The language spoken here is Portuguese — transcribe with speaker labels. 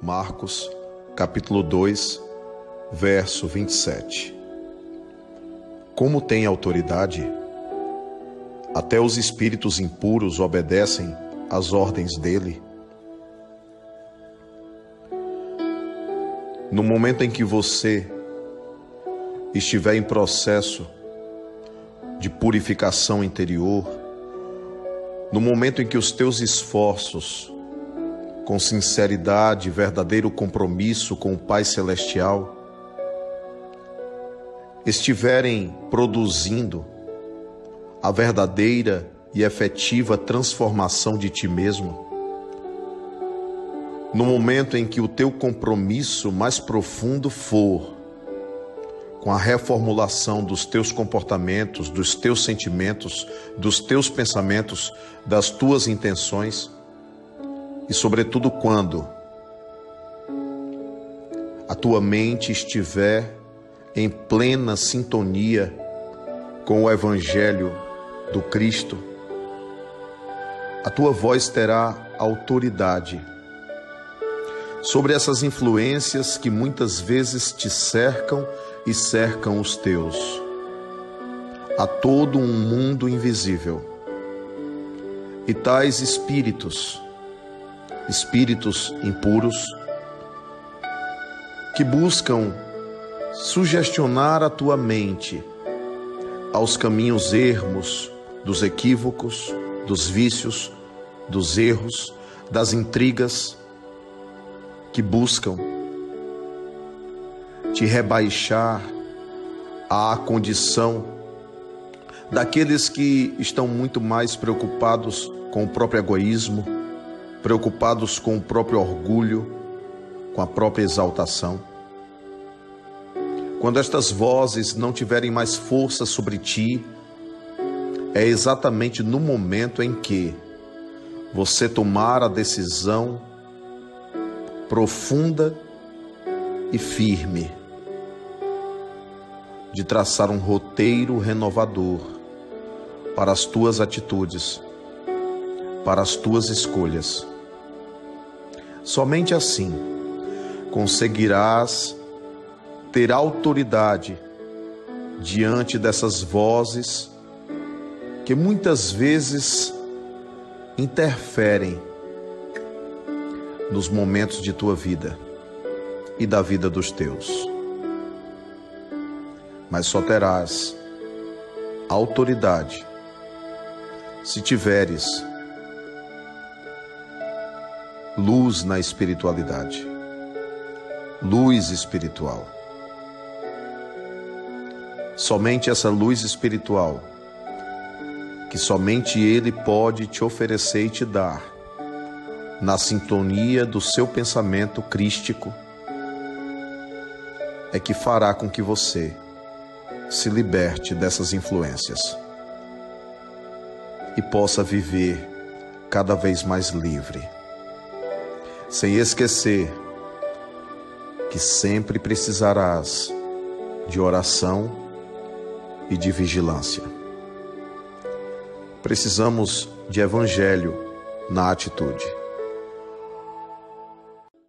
Speaker 1: Marcos, capítulo 2, verso 27. Como tem autoridade, até os espíritos impuros obedecem às ordens dele. No momento em que você estiver em processo de purificação interior, no momento em que os teus esforços, com sinceridade, verdadeiro compromisso com o Pai Celestial, estiverem produzindo a verdadeira e efetiva transformação de ti mesmo, no momento em que o teu compromisso mais profundo for com a reformulação dos teus comportamentos, dos teus sentimentos, dos teus pensamentos, das tuas intenções, e sobretudo quando a tua mente estiver em plena sintonia com o Evangelho do Cristo, a tua voz terá autoridade sobre essas influências que muitas vezes te cercam e cercam os teus. Há todo um mundo invisível. E tais espíritos, espíritos impuros, que buscam sugestionar a tua mente aos caminhos ermos dos equívocos, dos vícios, dos erros, das intrigas, que buscam te rebaixar à condição daqueles que estão muito mais preocupados com o próprio egoísmo, preocupados com o próprio orgulho, com a própria exaltação. Quando estas vozes não tiverem mais força sobre ti, é exatamente no momento em que você tomar a decisão profunda e firme de traçar um roteiro renovador para as tuas atitudes, para as tuas escolhas. Somente assim conseguirás ter autoridade diante dessas vozes que muitas vezes interferem nos momentos de tua vida e da vida dos teus. Mas só terás autoridade se tiveres luz na espiritualidade, luz espiritual. Somente essa luz espiritual, que somente Ele pode te oferecer e te dar, na sintonia do seu pensamento crístico, é que fará com que você se liberte dessas influências e possa viver cada vez mais livre, sem esquecer que sempre precisarás de oração e de vigilância. Precisamos de evangelho na atitude.